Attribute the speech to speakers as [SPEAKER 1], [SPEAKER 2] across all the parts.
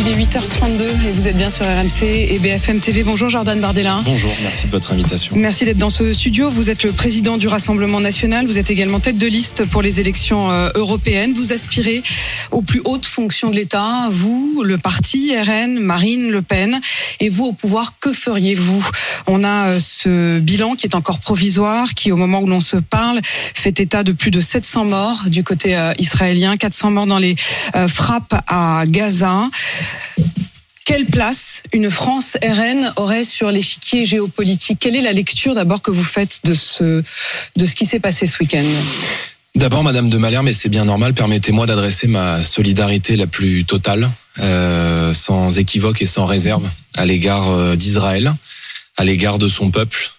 [SPEAKER 1] Il est 8h32 et vous êtes bien sur RMC et BFM TV. Bonjour Jordan Bardella.
[SPEAKER 2] Bonjour, merci de votre invitation.
[SPEAKER 1] Merci d'être dans ce studio. Vous êtes le président du Rassemblement national. Vous êtes également tête de liste pour les élections euh, européennes. Vous aspirez aux plus hautes fonctions de l'État. Vous, le parti RN, Marine Le Pen. Et vous, au pouvoir, que feriez-vous? On a euh, ce bilan qui est encore provisoire, qui au moment où l'on se parle fait état de plus de 700 morts du côté euh, israélien, 400 morts dans les frappes à Gaza. Quelle place une France RN aurait sur l'échiquier géopolitique? Quelle est la lecture d'abord que vous faites de ce, de ce qui s'est passé ce week-end?
[SPEAKER 2] D'abord, Madame de Malherbe, mais c'est bien normal, permettez-moi d'adresser ma solidarité la plus totale, euh, sans équivoque et sans réserve, à l'égard euh, d'Israël, à l'égard de son peuple,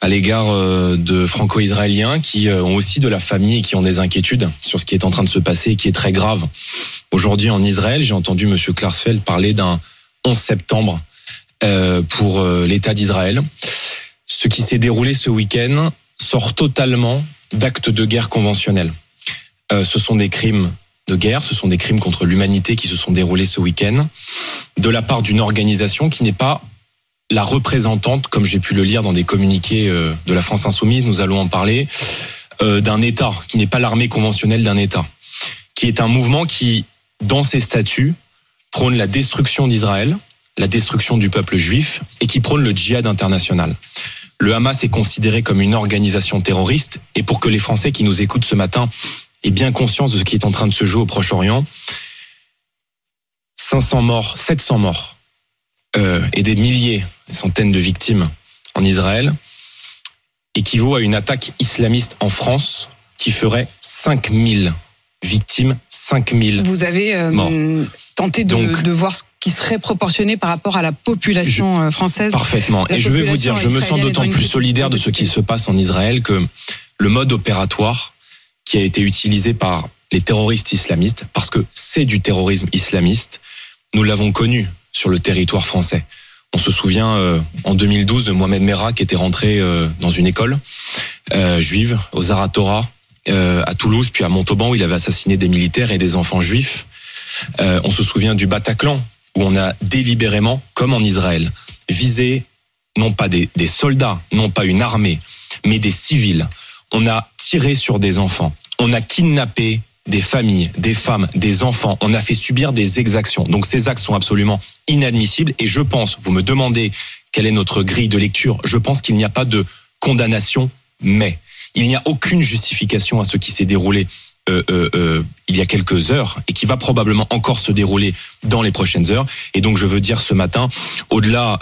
[SPEAKER 2] à l'égard euh, de franco-israéliens qui euh, ont aussi de la famille et qui ont des inquiétudes sur ce qui est en train de se passer et qui est très grave. Aujourd'hui en Israël, j'ai entendu Monsieur Klarsfeld parler d'un 11 septembre euh, pour l'État d'Israël. Ce qui s'est déroulé ce week-end sort totalement d'actes de guerre conventionnels. ce sont des crimes de guerre, ce sont des crimes contre l'humanité qui se sont déroulés ce week-end de la part d'une organisation qui n'est pas la représentante, comme j'ai pu le lire dans des communiqués euh, de la France insoumise, nous allons en parler, euh, d'un État qui n'est pas l'armée conventionnelle d'un État, qui est un mouvement qui, dans ses statuts, prône la destruction d'Israël, la destruction du peuple juif, et qui prône le djihad international. Le Hamas est considéré comme une organisation terroriste, et pour que les Français qui nous écoutent ce matin aient bien conscience de ce qui est en train de se jouer au Proche-Orient, 500 morts, 700 morts euh, et des milliers, des centaines de victimes en Israël équivaut à une attaque islamiste en France qui ferait 5000 victimes, 5000
[SPEAKER 1] Vous avez euh, tenté de, de, voir ce qui serait proportionné par rapport à la population euh, française.
[SPEAKER 2] Parfaitement. Et je vais vous dire, je me sens d'autant plus solidaire de ce qui se passe en Israël que le mode opératoire qui a été utilisé par les terroristes islamistes, parce que c'est du terrorisme islamiste, nous l'avons connu sur le territoire français. On se souvient euh, en 2012 de Mohamed Merah qui était rentré euh, dans une école euh, juive au Zaratora à Toulouse puis à Montauban où il avait assassiné des militaires et des enfants juifs. on se souvient du Bataclan où on a délibérément, comme en Israël, visé non pas des, des soldats, non pas une armée, mais des civils. On a tiré sur des enfants. On a kidnappé des familles, des femmes, des enfants. On a fait subir des exactions. Donc ces actes sont absolument inadmissibles. Et je pense, vous me demandez quelle est notre grille de lecture, je pense qu'il n'y a pas de condamnation, mais il n'y a aucune justification à ce qui s'est déroulé euh, euh, euh, il y a quelques heures et qui va probablement encore se dérouler dans les prochaines heures. Et donc je veux dire ce matin, au-delà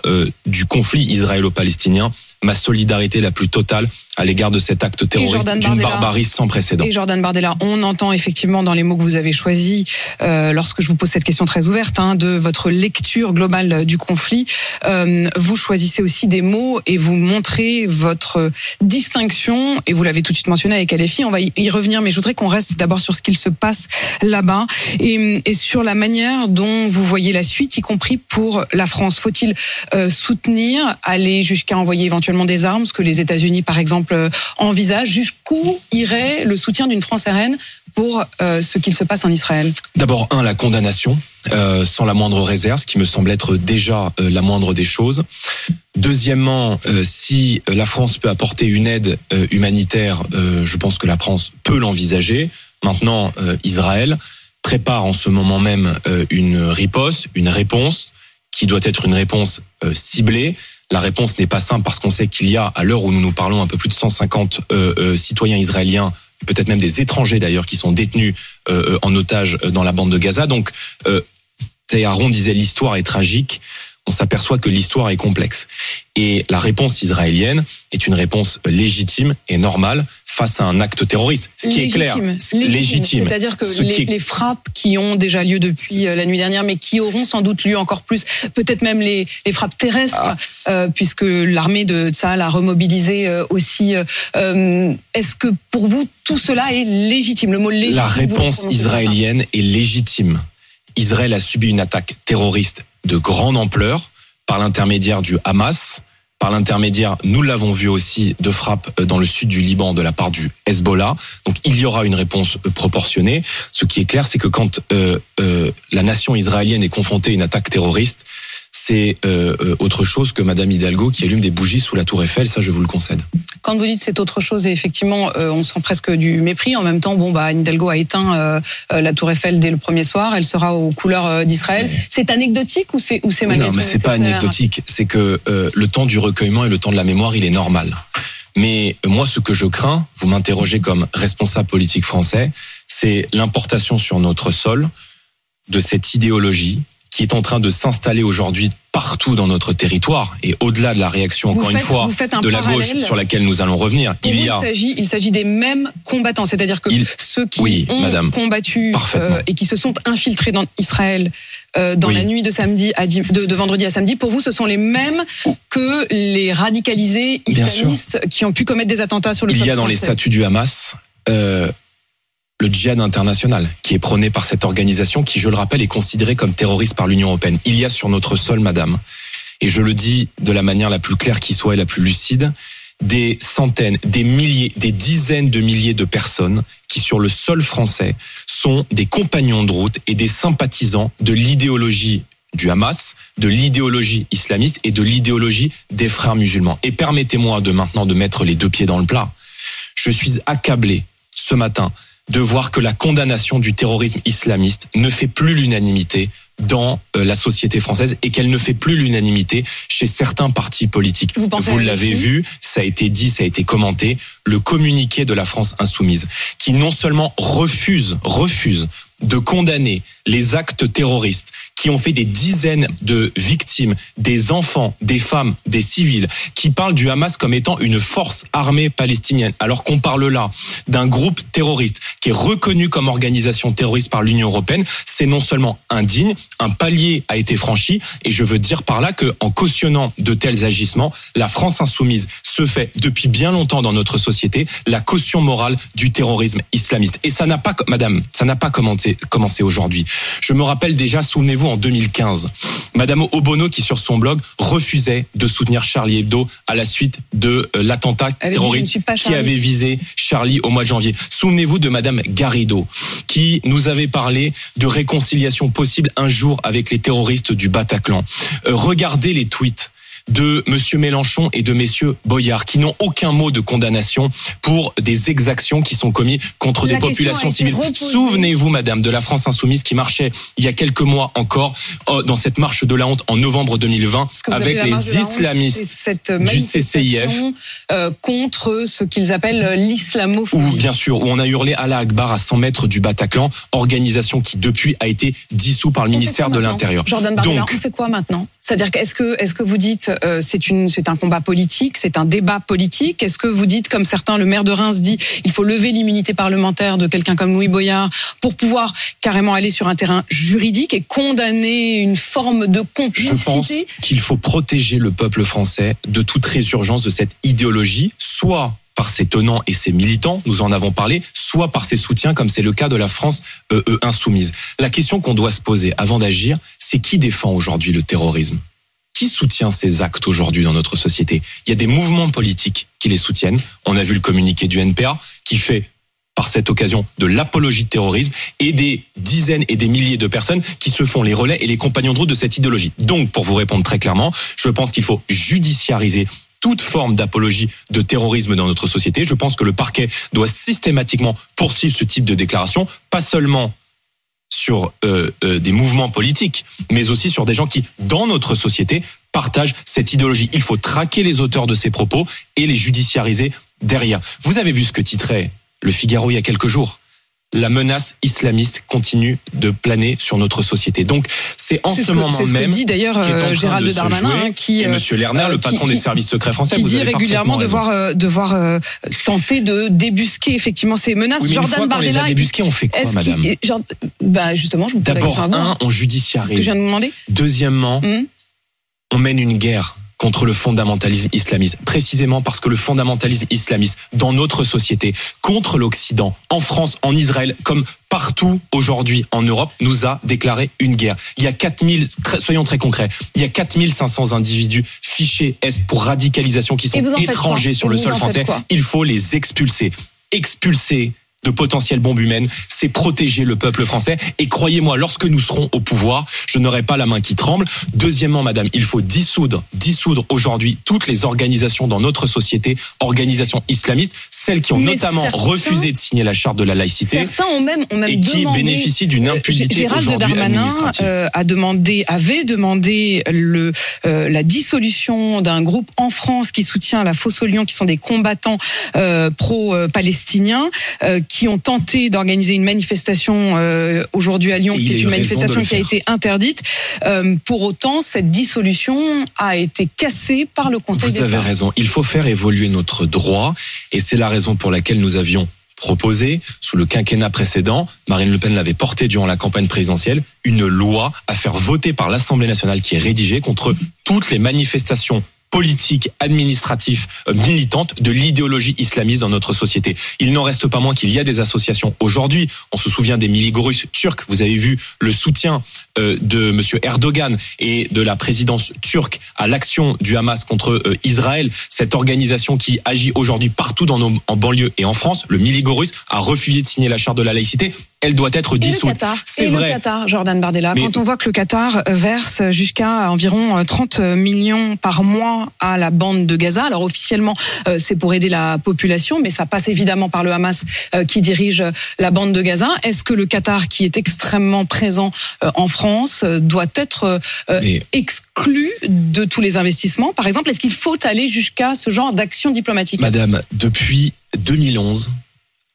[SPEAKER 2] du conflit israélo-palestinien, ma solidarité la plus totale à l'égard de cet acte terroriste d'une barbarie sans précédent.
[SPEAKER 1] Et Jordan Bardella, on entend effectivement dans les mots que vous avez choisis, euh, lorsque je vous pose cette question très ouverte, hein, de votre lecture globale du conflit, euh, vous choisissez aussi des mots et vous montrez votre distinction, et vous l'avez tout de suite mentionné avec LFI, on va y revenir, mais je voudrais qu'on reste d'abord sur ce qu'il se passe là-bas et, sur la manière dont vous voyez la suite, y compris pour la France. Faut-il euh, soutenir, aller jusqu'à envoyer éventuellement des armes, ce que les États-Unis, par exemple, euh, envisagent? Jusqu'où irait le soutien d'une France RN pour euh, ce qu'il se passe en Israël?
[SPEAKER 2] D'abord, un, la condamnation, sans la moindre réserve, ce qui me semble être déjà la moindre des choses. Deuxièmement, si la France peut apporter une aide humanitaire, je pense que la France peut l'envisager. Maintenant, Israël prépare en ce moment même une riposte, une réponse qui doit être une réponse ciblée. La réponse n'est pas simple parce qu'on sait qu'il y a, à l'heure où nous nous parlons, un peu plus de 150 citoyens israéliens peut-être même des étrangers d'ailleurs qui sont détenus euh, euh, en otage euh, dans la bande de Gaza. Donc, euh, Aaron disait l'histoire est tragique. On s'aperçoit que l'histoire est complexe. Et la réponse israélienne est une réponse légitime et normale face à un acte terroriste. Ce qui est clair,
[SPEAKER 1] légitime. C'est-à-dire que les, frappes qui ont déjà lieu depuis euh, la nuit dernière, mais qui auront sans doute lieu encore plus, peut-être même les, frappes terrestres, ah. euh, puisque l'armée de Tsahal a remobilisé euh, aussi. Est-ce que pour vous, tout cela est légitime? Le mot légitime.
[SPEAKER 2] La réponse israélienne est légitime. Israël a subi une attaque terroriste de grande ampleur par l'intermédiaire du Hamas par l'intermédiaire, nous l'avons vu aussi, de frappes euh, dans le sud du Liban de la part du Hezbollah. Donc il y aura une réponse euh, proportionnée. Ce qui est clair, c'est que quand euh, la nation israélienne est confrontée à une attaque terroriste, c'est euh, euh, autre chose que Madame Hidalgo qui allume des bougies sous la tour Eiffel, ça je vous le concède.
[SPEAKER 1] Quand vous dites c'est autre chose, et effectivement, euh, on sent presque du mépris. En même temps, bon, bah, Hidalgo a éteint euh, la tour Eiffel dès le premier soir. Elle sera aux couleurs d'Israël. C'est anecdotique ou c'est ou c'est
[SPEAKER 2] Non, mais c'est pas anecdotique. C'est que le temps du recueillement et le temps de la mémoire, il est normal. Mais moi, ce que je crains, vous m'interrogez comme responsable politique français, c'est l'importation sur notre sol de cette idéologie qui est en train de s'installer aujourd'hui partout dans notre territoire et au-delà de la réaction
[SPEAKER 1] Vous
[SPEAKER 2] encore
[SPEAKER 1] faites-
[SPEAKER 2] une fois
[SPEAKER 1] un
[SPEAKER 2] de la gauche sur laquelle nous allons revenir.
[SPEAKER 1] Pour
[SPEAKER 2] Il y a
[SPEAKER 1] s'agit, il s'agit des mêmes combattants, c'est-à-dire que
[SPEAKER 2] Il-
[SPEAKER 1] ceux qui
[SPEAKER 2] Oui,
[SPEAKER 1] ont
[SPEAKER 2] madame.
[SPEAKER 1] combattu euh, et qui se sont infiltrés dans Israël euh, dans
[SPEAKER 2] Oui.
[SPEAKER 1] la nuit de samedi à de, de vendredi à samedi, pour vous, ce sont les mêmes que les radicalisés islamistes qui ont pu commettre des attentats sur le
[SPEAKER 2] il y a dans les statuts du Hamas euh, le djihad international qui est prôné par cette organisation qui, je le rappelle, est considérée comme terroriste par l'Union européenne. Il y a sur notre sol, madame, et je le dis de la manière la plus claire qui soit et la plus lucide, des centaines, des milliers, des dizaines de milliers de personnes qui, sur le sol français, sont des compagnons de route et des sympathisants de l'idéologie du Hamas, de l'idéologie islamiste et de l'idéologie des frères musulmans. Et permettez-moi de maintenant de mettre les deux pieds dans le plat. Je suis accablé ce matin de voir que la condamnation du terrorisme islamiste ne fait plus l'unanimité dans euh, la société française et qu'elle ne fait plus l'unanimité chez certains partis politiques.
[SPEAKER 1] Vous à
[SPEAKER 2] l'avez vu, ça a été dit, ça a été commenté, le communiqué de la France insoumise, qui non seulement refuse, refuse de condamner les actes terroristes qui ont fait des dizaines de victimes, des enfants, des femmes, des civils, qui parlent du Hamas comme étant une force armée palestinienne, alors qu'on parle là d'un groupe terroriste qui est reconnu comme organisation terroriste par l'Union européenne, c'est non seulement indigne, un palier a été franchi, et je veux dire par là que en cautionnant de tels agissements, la France insoumise se fait depuis bien longtemps dans notre société la caution morale du terrorisme islamiste. Et ça n'a pas, Madame, ça n'a pas commencé, commencé aujourd'hui. Je me rappelle déjà, souvenez-vous, en 2015, Madame Obono qui sur son blog refusait de soutenir Charlie Hebdo à la suite de euh, l'attentat terroriste qui avait visé Charlie au mois de janvier. Souvenez-vous de Madame Garrido qui nous avait parlé de réconciliation possible un jour avec les terroristes du Bataclan. Euh, regardez les tweets de Monsieur Mélenchon et de Messieurs Boyard, qui n'ont aucun mot de condamnation pour des exactions qui sont commises contre
[SPEAKER 1] La
[SPEAKER 2] des populations civiles. Souvenez-vous, Madame, de la France insoumise qui marchait il y a quelques mois encore euh, dans cette marche de la honte en novembre 2020
[SPEAKER 1] Ce que vous appelez
[SPEAKER 2] avec les
[SPEAKER 1] honte,
[SPEAKER 2] islamistes.
[SPEAKER 1] cette
[SPEAKER 2] du CCIF.
[SPEAKER 1] euh, contre ce qu'ils appellent euh, l'islamophobie.
[SPEAKER 2] Où, bien sûr, où on a hurlé Allah Akbar à 100 mètres du Bataclan, organisation qui depuis a été dissous par le
[SPEAKER 1] On
[SPEAKER 2] ministère de l'Intérieur.
[SPEAKER 1] Jordan Bardella,
[SPEAKER 2] Donc,
[SPEAKER 1] on fait quoi maintenant? C'est-à-dire qu'est-ce que est-ce que vous dites euh, c'est une c'est un combat politique, c'est un débat politique. Est-ce que vous dites comme certains le maire de Reims dit il faut lever l'immunité parlementaire de quelqu'un comme Louis Boyard pour pouvoir carrément aller sur un terrain juridique et condamner une forme de
[SPEAKER 2] je pense
[SPEAKER 1] complicité?
[SPEAKER 2] qu'il faut protéger le peuple français de toute résurgence de cette idéologie, soit par ses tenants et ses militants, nous en avons parlé, soit par ses soutiens, comme c'est le cas de la France euh, euh, insoumise. La question qu'on doit se poser avant d'agir, c'est qui défend aujourd'hui le terrorisme? Qui soutient ces actes aujourd'hui dans notre société? Il y a des mouvements politiques qui les soutiennent. On a vu le communiqué du NPA qui fait par cette occasion de l'apologie de terrorisme et des dizaines et des milliers de personnes qui se font les relais et les compagnons de route de cette idéologie. Donc, pour vous répondre très clairement, je pense qu'il faut judiciariser toute forme d'apologie de terrorisme dans notre société. Je pense que le parquet doit systématiquement poursuivre ce type de déclaration, pas seulement sur euh, euh, des mouvements politiques, mais aussi sur des gens qui, dans notre société, partagent cette idéologie. Il faut traquer les auteurs de ces propos et les judiciariser derrière. Vous avez vu ce que titrait le Figaro il y a quelques jours. La menace islamiste continue de planer sur notre société. Donc, c'est en ce,
[SPEAKER 1] que-
[SPEAKER 2] moment
[SPEAKER 1] c'est ce que
[SPEAKER 2] même
[SPEAKER 1] dit d'ailleurs euh, Gérald
[SPEAKER 2] de
[SPEAKER 1] Darmanin
[SPEAKER 2] jouer.
[SPEAKER 1] hein, qui
[SPEAKER 2] et
[SPEAKER 1] euh,
[SPEAKER 2] Monsieur Lerner,
[SPEAKER 1] euh,
[SPEAKER 2] le patron
[SPEAKER 1] qui-
[SPEAKER 2] des services secrets français,
[SPEAKER 1] qui
[SPEAKER 2] vous
[SPEAKER 1] dit
[SPEAKER 2] avez
[SPEAKER 1] régulièrement devoir devoir tenter de débusquer effectivement ces menaces.
[SPEAKER 2] Oui, mais une
[SPEAKER 1] Jordan
[SPEAKER 2] fois qu'on les a
[SPEAKER 1] Bardella,
[SPEAKER 2] débusqués, on fait quoi, madame
[SPEAKER 1] genre, bah justement, je vous pose la
[SPEAKER 2] D'abord,
[SPEAKER 1] question à vous.
[SPEAKER 2] un, on
[SPEAKER 1] C'est ce que je
[SPEAKER 2] judiciarise.
[SPEAKER 1] viens de demander.
[SPEAKER 2] Deuxièmement,
[SPEAKER 1] Hum.
[SPEAKER 2] on mène une guerre contre le fondamentalisme islamiste, précisément parce que le fondamentalisme islamiste dans notre société, contre l'Occident, en France, en Israël, comme partout aujourd'hui en Europe, nous a déclaré une guerre. Il y a 4000, soyons très concrets, il y a 4500 individus fichés S pour radicalisation qui sont étrangers sur le sol français. Il faut les expulser. Expulser de potentielles bombes humaines, c'est protéger le peuple français. Et croyez-moi, lorsque nous serons au pouvoir, je n'aurai pas la main qui tremble. Deuxièmement, madame, il faut dissoudre, dissoudre aujourd'hui toutes les organisations dans notre société, organisations islamistes, celles qui ont notamment refusé de signer la charte de la laïcité.
[SPEAKER 1] Certains ont même, ont même
[SPEAKER 2] et qui bénéficient d'une euh, impunité aujourd'hui administrative.
[SPEAKER 1] Euh, a demandé, avait demandé le, euh, la dissolution d'un groupe en France qui soutient la Fosse au Lion, qui sont des combattants euh, pro-palestiniens qui ont tenté d'organiser une manifestation euh, aujourd'hui à Lyon, qui est une manifestation qui a été interdite. Euh, pour autant, cette dissolution a été cassée par le Conseil
[SPEAKER 2] d'État. Vous avez raison. Il faut faire évoluer notre droit, et c'est la raison pour laquelle nous avions proposé, sous le quinquennat précédent, Marine Le Pen l'avait porté durant la campagne présidentielle, une loi à faire voter par l'Assemblée nationale qui est rédigée contre toutes les manifestations politique, administratif, euh, militante de l'idéologie islamiste dans notre société. Il n'en reste pas moins qu'il y a des associations aujourd'hui. On se souvient des miligorus turcs. Vous avez vu le soutien euh, de Monsieur Erdogan et de la présidence turque à l'action du Hamas contre euh, Israël. Cette organisation qui agit aujourd'hui partout dans nos en banlieue et en France, le miligorus a refusé de signer la charte de la laïcité elle doit être dissoute.
[SPEAKER 1] C'est vrai. Le Qatar, Jordan Bardella. Quand on voit que le Qatar verse jusqu'à environ 30 millions par mois à la bande de Gaza, alors officiellement euh, c'est pour aider la population, mais ça passe évidemment par le Hamas euh, qui dirige la bande de Gaza. Est-ce que le Qatar, qui est extrêmement présent euh, en France, doit être exclu de tous les investissements Par exemple, est-ce qu'il faut aller jusqu'à ce genre d'action diplomatique?
[SPEAKER 2] Madame, depuis 2011,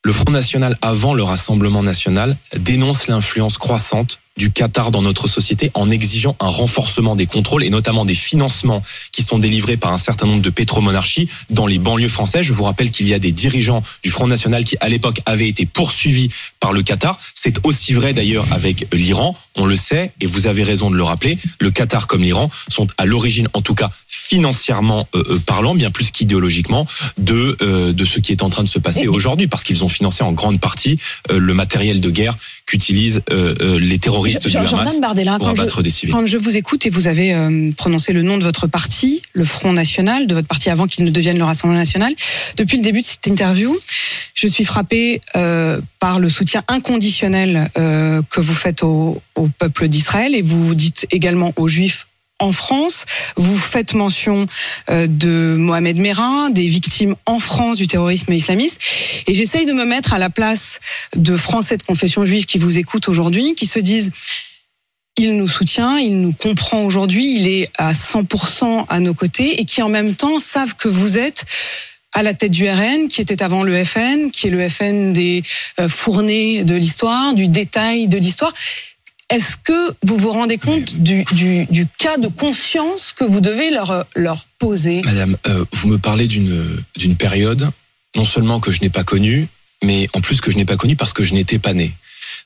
[SPEAKER 2] le Front National, avant le Rassemblement National, dénonce l'influence croissante du Qatar dans notre société en exigeant un renforcement des contrôles et notamment des financements qui sont délivrés par un certain nombre de pétromonarchies dans les banlieues françaises. Je vous rappelle qu'il y a des dirigeants du Front National qui à l'époque avaient été poursuivis par le Qatar. C'est aussi vrai d'ailleurs avec l'Iran, on le sait et vous avez raison de le rappeler, le Qatar comme l'Iran sont à l'origine en tout cas financièrement euh, euh, parlant, bien plus qu'idéologiquement, de euh, de ce qui est en train de se passer aujourd'hui, parce qu'ils ont financé en grande partie le matériel de guerre qu'utilisent les terroristes du Hamas Bardella, pour abattre
[SPEAKER 1] je,
[SPEAKER 2] des civils.
[SPEAKER 1] Quand je vous écoute et vous avez prononcé le nom de votre parti, le Front National, de votre parti avant qu'il ne devienne le Rassemblement National, depuis le début de cette interview, je suis frappée par le soutien inconditionnel que vous faites au, au peuple d'Israël et vous dites également aux Juifs en France. Vous faites mention euh, de Mohamed Merah, des victimes en France du terrorisme islamiste. Et j'essaye de me mettre à la place de Français de confession juive qui vous écoutent aujourd'hui, qui se disent il nous soutient, il nous comprend aujourd'hui, il est à 100% à nos côtés et qui en même temps savent que vous êtes à la tête du RN, qui était avant le FN, qui est le FN des euh, fournées de l'histoire, du détail de l'histoire. Est-ce que vous vous rendez compte du, cas de conscience que vous devez leur, poser?
[SPEAKER 2] Madame, euh, vous me parlez d'une période, non seulement que je n'ai pas connue, mais en plus que je n'ai pas connue parce que je n'étais pas né.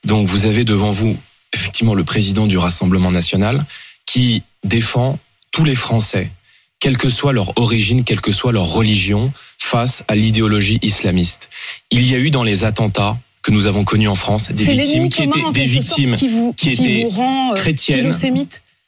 [SPEAKER 2] Donc vous avez devant vous effectivement le président du Rassemblement national qui défend tous les Français, quelle que soit leur origine, quelle que soit leur religion, face à l'idéologie islamiste. Il y a eu dans les attentats que nous avons connu en France, des victimes qui étaient des victimes qui, étaient euh, chrétiennes,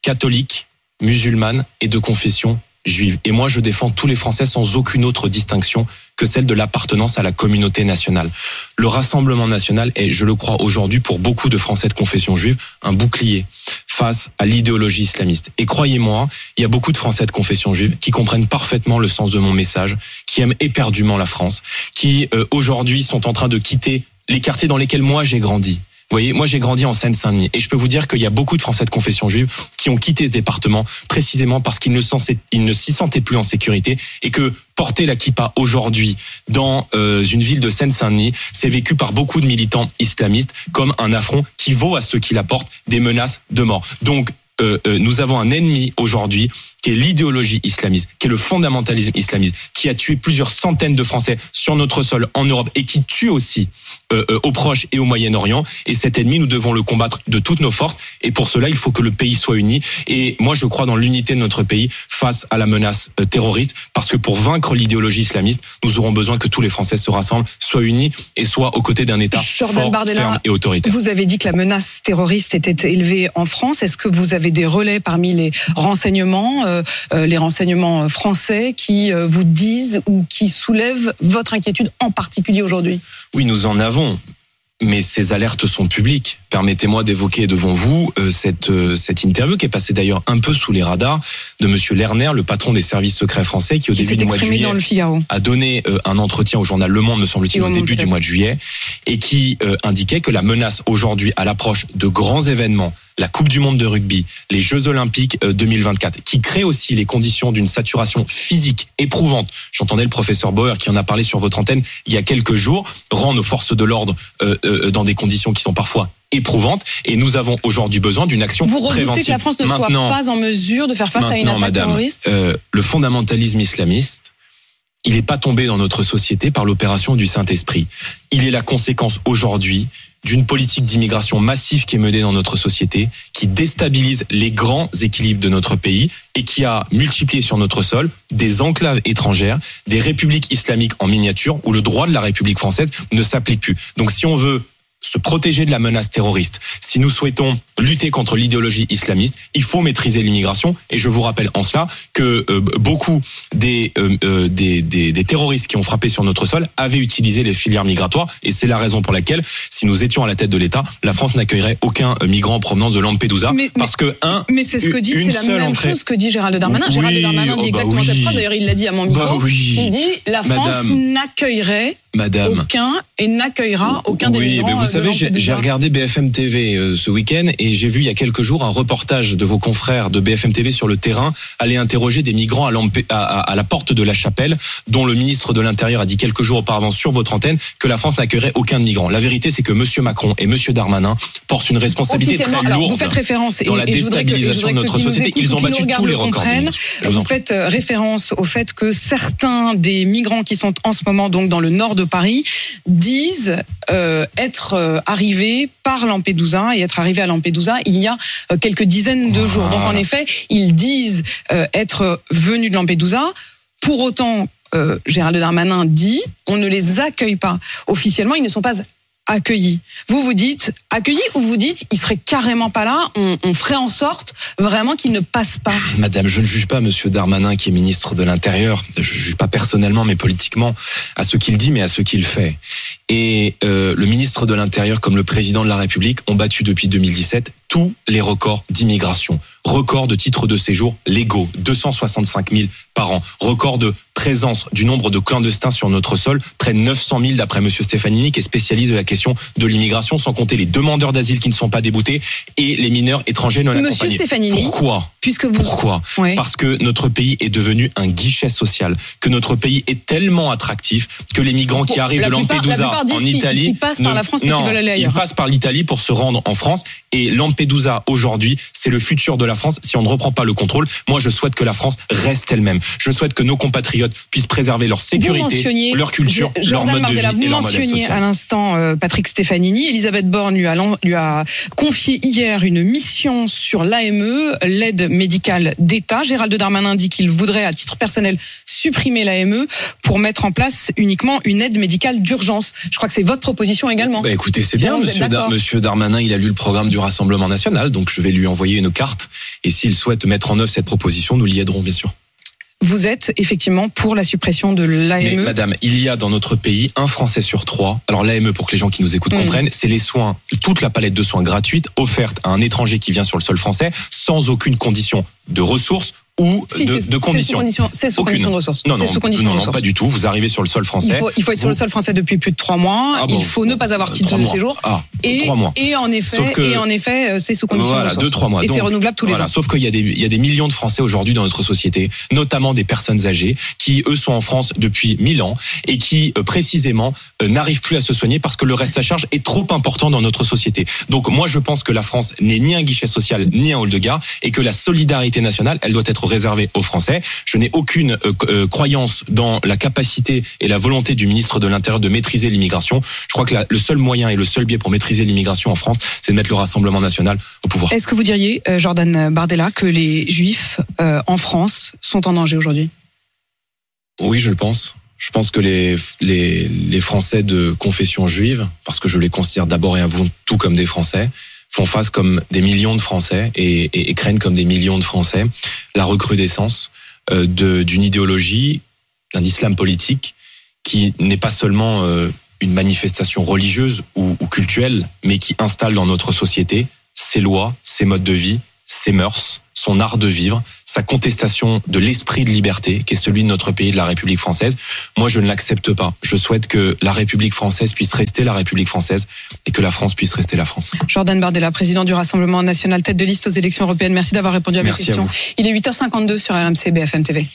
[SPEAKER 2] catholiques, musulmanes et de confession juive. Et moi, je défends tous les Français sans aucune autre distinction que celle de l'appartenance à la communauté nationale. Le Rassemblement national est, je le crois aujourd'hui, pour beaucoup de Français de confession juive, un bouclier face à l'idéologie islamiste. Et croyez-moi, il y a beaucoup de Français de confession juive qui comprennent parfaitement le sens de mon message, qui aiment éperdument la France, qui euh, aujourd'hui sont en train de quitter les quartiers dans lesquels moi j'ai grandi. Vous voyez, moi j'ai grandi en Seine-Saint-Denis et je peux vous dire qu'il y a beaucoup de Français de confession juive qui ont quitté ce département précisément parce qu'ils ne s'y sentaient plus en sécurité et que porter la kippa aujourd'hui dans euh, une ville de Seine-Saint-Denis, c'est vécu par beaucoup de militants islamistes comme un affront qui vaut à ceux qui la portent des menaces de mort. Donc euh, euh, nous avons un ennemi aujourd'hui qui est l'idéologie islamiste, qui est le fondamentalisme islamiste, qui a tué plusieurs centaines de Français sur notre sol en Europe et qui tue aussi euh, euh, au Proche et au Moyen-Orient. Et cet ennemi, nous devons le combattre de toutes nos forces. Et pour cela, il faut que le pays soit uni. Et moi, je crois dans l'unité de notre pays face à la menace euh, terroriste, parce que pour vaincre l'idéologie islamiste, nous aurons besoin que tous les Français se rassemblent, soient unis et soient aux côtés d'un État fort, ferme et autoritaire.
[SPEAKER 1] Vous avez dit que la menace terroriste était élevée en France. Est-ce que vous avez des relais parmi les renseignements, euh, euh, les renseignements français, qui euh, vous disent ou qui soulèvent votre inquiétude en particulier aujourd'hui
[SPEAKER 2] Oui, nous en avons mais ces alertes sont publiques. Permettez-moi d'évoquer devant vous euh, cette euh, cette interview qui est passée d'ailleurs un peu sous les radars de Monsieur Lerner, le patron des services secrets français, qui au début du mois de juillet a donné euh, un entretien au journal Le Monde, me semble-t-il, au début du mois de juillet, et qui indiquait que la menace aujourd'hui à l'approche de grands événements la Coupe du Monde de rugby, les Jeux Olympiques 2024, qui créent aussi les conditions d'une saturation physique éprouvante. J'entendais le professeur Bauer qui en a parlé sur votre antenne il y a quelques jours, rend nos forces de l'ordre dans des conditions qui sont parfois éprouvantes et nous avons aujourd'hui besoin d'une action
[SPEAKER 1] Vous
[SPEAKER 2] préventive.
[SPEAKER 1] que la France ne soit pas en mesure de faire face à une attaque
[SPEAKER 2] madame,
[SPEAKER 1] terroriste
[SPEAKER 2] euh, Le fondamentalisme islamiste, il n'est pas tombé dans notre société par l'opération du Saint-Esprit. Il est la conséquence aujourd'hui d'une politique d'immigration massive qui est menée dans notre société, qui déstabilise les grands équilibres de notre pays et qui a multiplié sur notre sol des enclaves étrangères, des républiques islamiques en miniature où le droit de la République française ne s'applique plus. Donc si on veut se protéger de la menace terroriste, si nous souhaitons lutter contre l'idéologie islamiste, il faut maîtriser l'immigration. Et je vous rappelle en cela que euh, beaucoup des, euh, euh, des, des, des, terroristes qui ont frappé sur notre sol avaient utilisé les filières migratoires. Et c'est la raison pour laquelle, si nous étions à la tête de l'État, la France n'accueillerait aucun migrant en provenance de Lampedusa.
[SPEAKER 1] Mais,
[SPEAKER 2] parce que un,
[SPEAKER 1] mais c'est ce que dit, c'est la même chose que dit Gérald Darmanin.
[SPEAKER 2] Oui,
[SPEAKER 1] Gérald Darmanin dit
[SPEAKER 2] oh bah
[SPEAKER 1] exactement
[SPEAKER 2] oui.
[SPEAKER 1] cette phrase. D'ailleurs, il l'a dit à mon micro.
[SPEAKER 2] Bah oui.
[SPEAKER 1] Il dit la France n'accueillerait
[SPEAKER 2] Madame.
[SPEAKER 1] aucun et n'accueillera aucun des migrants.
[SPEAKER 2] mais vous
[SPEAKER 1] euh, de
[SPEAKER 2] savez, j'ai regardé BFM TV euh, ce week-end et j'ai vu il y a quelques jours un reportage de vos confrères de BFM TV sur le terrain aller interroger des migrants à, Lampé- à, à- à la porte de la chapelle, dont le ministre de l'Intérieur a dit quelques jours auparavant sur votre antenne que la France n'accueillerait aucun migrant. La vérité, c'est que Monsieur Macron et Monsieur Darmanin portent une responsabilité très lourde
[SPEAKER 1] vous faites référence et,
[SPEAKER 2] dans la
[SPEAKER 1] et que-
[SPEAKER 2] déstabilisation de notre société.
[SPEAKER 1] écoutent
[SPEAKER 2] Ils ont battu tous les
[SPEAKER 1] le
[SPEAKER 2] records. vous
[SPEAKER 1] Vous faites euh, référence au fait que certains des migrants qui sont en ce moment donc dans le nord de Paris disent euh, être euh, arrivés par Lampedusa et être arrivés à Lampedusa il y a euh, quelques dizaines de jours. Donc en effet, ils disent euh, être venus de Lampedusa. Pour autant, euh, Gérald Darmanin dit on ne les accueille pas. Officiellement, ils ne sont pas accueillis. Vous vous dites accueillis ou vous dites ils seraient carrément pas là, on, ferait en sorte vraiment qu'ils ne passent pas.
[SPEAKER 2] Madame, je ne juge pas Monsieur Darmanin qui est ministre de l'Intérieur. Je ne juge pas personnellement, mais politiquement, à ce qu'il dit, mais à ce qu'il fait. Et euh, le ministre de l'Intérieur, comme le président de la République, ont battu depuis 2017 tous les records d'immigration. Record de titres de séjour légaux, 265 000 par an. Record de présence du nombre de clandestins sur notre sol, près de 900 000 d'après Monsieur Stefanini, qui est spécialiste de la question de l'immigration, sans compter les demandeurs d'asile qui ne sont pas déboutés et les mineurs étrangers non
[SPEAKER 1] Monsieur
[SPEAKER 2] accompagnés.
[SPEAKER 1] Stefanini,
[SPEAKER 2] Pourquoi
[SPEAKER 1] puisque vous
[SPEAKER 2] pourquoi
[SPEAKER 1] Oui.
[SPEAKER 2] Parce que notre pays est devenu un guichet social, que notre pays est tellement attractif que les migrants qui arrivent de
[SPEAKER 1] la
[SPEAKER 2] Lampedusa en Italie
[SPEAKER 1] qu'ils passent par la France, mais
[SPEAKER 2] non,
[SPEAKER 1] veulent aller ailleurs.
[SPEAKER 2] ils passent par l'Italie pour se rendre en France et Lampedusa aujourd'hui, c'est le futur de la France si on ne reprend pas le contrôle. Moi, je souhaite que la France reste elle-même. Je souhaite que nos compatriotes puissent préserver leur sécurité, leur culture,
[SPEAKER 1] Je-
[SPEAKER 2] leur mode de vie
[SPEAKER 1] vous
[SPEAKER 2] et leur modèle
[SPEAKER 1] mentionniez
[SPEAKER 2] social.
[SPEAKER 1] à l'instant euh, Patrick Stefanini. Elisabeth Borne lui a, lui a confié hier une mission sur l'AME, l'aide médicale d'État. Gérald Darmanin dit qu'il voudrait, à titre personnel, supprimer l'AME pour mettre en place uniquement une aide médicale d'urgence. Je crois que c'est votre proposition également.
[SPEAKER 2] Bah écoutez, c'est bien,
[SPEAKER 1] êtes
[SPEAKER 2] monsieur, Dar- monsieur Darmanin, il a lu le programme du Rassemblement national, donc je vais lui envoyer une carte. Et s'il souhaite mettre en œuvre cette proposition, nous l'y aiderons, bien sûr.
[SPEAKER 1] Vous êtes effectivement pour la suppression de
[SPEAKER 2] Mais
[SPEAKER 1] l'AME.
[SPEAKER 2] madame, il y a dans notre pays un Français sur trois. Alors l'AME, pour que les gens qui nous écoutent
[SPEAKER 1] Mm.
[SPEAKER 2] comprennent, c'est les soins, toute la palette de soins gratuite offerte à un étranger qui vient sur le sol français sans aucune condition de ressources ou
[SPEAKER 1] Si,
[SPEAKER 2] de, de conditions.
[SPEAKER 1] condition- C'est sous condition de ressources.
[SPEAKER 2] Non, non,
[SPEAKER 1] sous condition
[SPEAKER 2] non,
[SPEAKER 1] de
[SPEAKER 2] non,
[SPEAKER 1] ressources.
[SPEAKER 2] pas du tout. Vous arrivez sur le sol
[SPEAKER 1] Il
[SPEAKER 2] français.
[SPEAKER 1] faut, il faut être sur le sol français depuis plus de trois mois.
[SPEAKER 2] Ah
[SPEAKER 1] il
[SPEAKER 2] bon,
[SPEAKER 1] faut ne pas avoir
[SPEAKER 2] euh,
[SPEAKER 1] titre de séjour.
[SPEAKER 2] Ah,
[SPEAKER 1] Et,
[SPEAKER 2] mois.
[SPEAKER 1] et en effet,
[SPEAKER 2] Sauf que-
[SPEAKER 1] et en effet, euh, c'est sous condition de
[SPEAKER 2] Voilà,
[SPEAKER 1] ressources.
[SPEAKER 2] deux, trois mois.
[SPEAKER 1] Et c'est renouvelable tous les
[SPEAKER 2] voilà,
[SPEAKER 1] ans.
[SPEAKER 2] Sauf qu'il y a des, il y a des millions de Français aujourd'hui dans notre société, notamment des personnes âgées, qui eux sont en France depuis mille ans et qui euh, précisément euh, n'arrivent plus à se soigner parce que le reste à charge est trop important dans notre société. Donc moi je pense que la France n'est ni un guichet social ni un hall de gare et que la solidarité nationale, elle doit être réservé aux Français. Je n'ai aucune euh, euh, croyance dans la capacité et la volonté du ministre de l'Intérieur de maîtriser l'immigration. Je crois que le seul moyen et le seul biais pour maîtriser l'immigration en France, c'est de mettre le Rassemblement national au pouvoir.
[SPEAKER 1] Est-ce que vous diriez, Jordan Bardella, que les Juifs en France sont en danger aujourd'hui?
[SPEAKER 2] Oui, je le pense. Je pense que les, les, les Français de confession juive, parce que je les considère d'abord et avant tout comme des Français, font face comme des millions de Français et, et, craignent comme des millions de Français la recrudescence euh, d'une idéologie, d'un islam politique qui n'est pas seulement euh, une manifestation religieuse ou, ou culturelle, mais qui installe dans notre société ses lois, ses modes de vie, ses mœurs, son art de vivre, sa contestation de l'esprit de liberté qui est celui de notre pays, de la République française. Moi, je ne l'accepte pas. Je souhaite que la République française puisse rester la République française et que la France puisse rester la France.
[SPEAKER 1] Jordan Bardella, président du Rassemblement national, tête de liste aux élections européennes. Merci d'avoir répondu à mes questions. Il est 8h52 sur RMC BFM TV.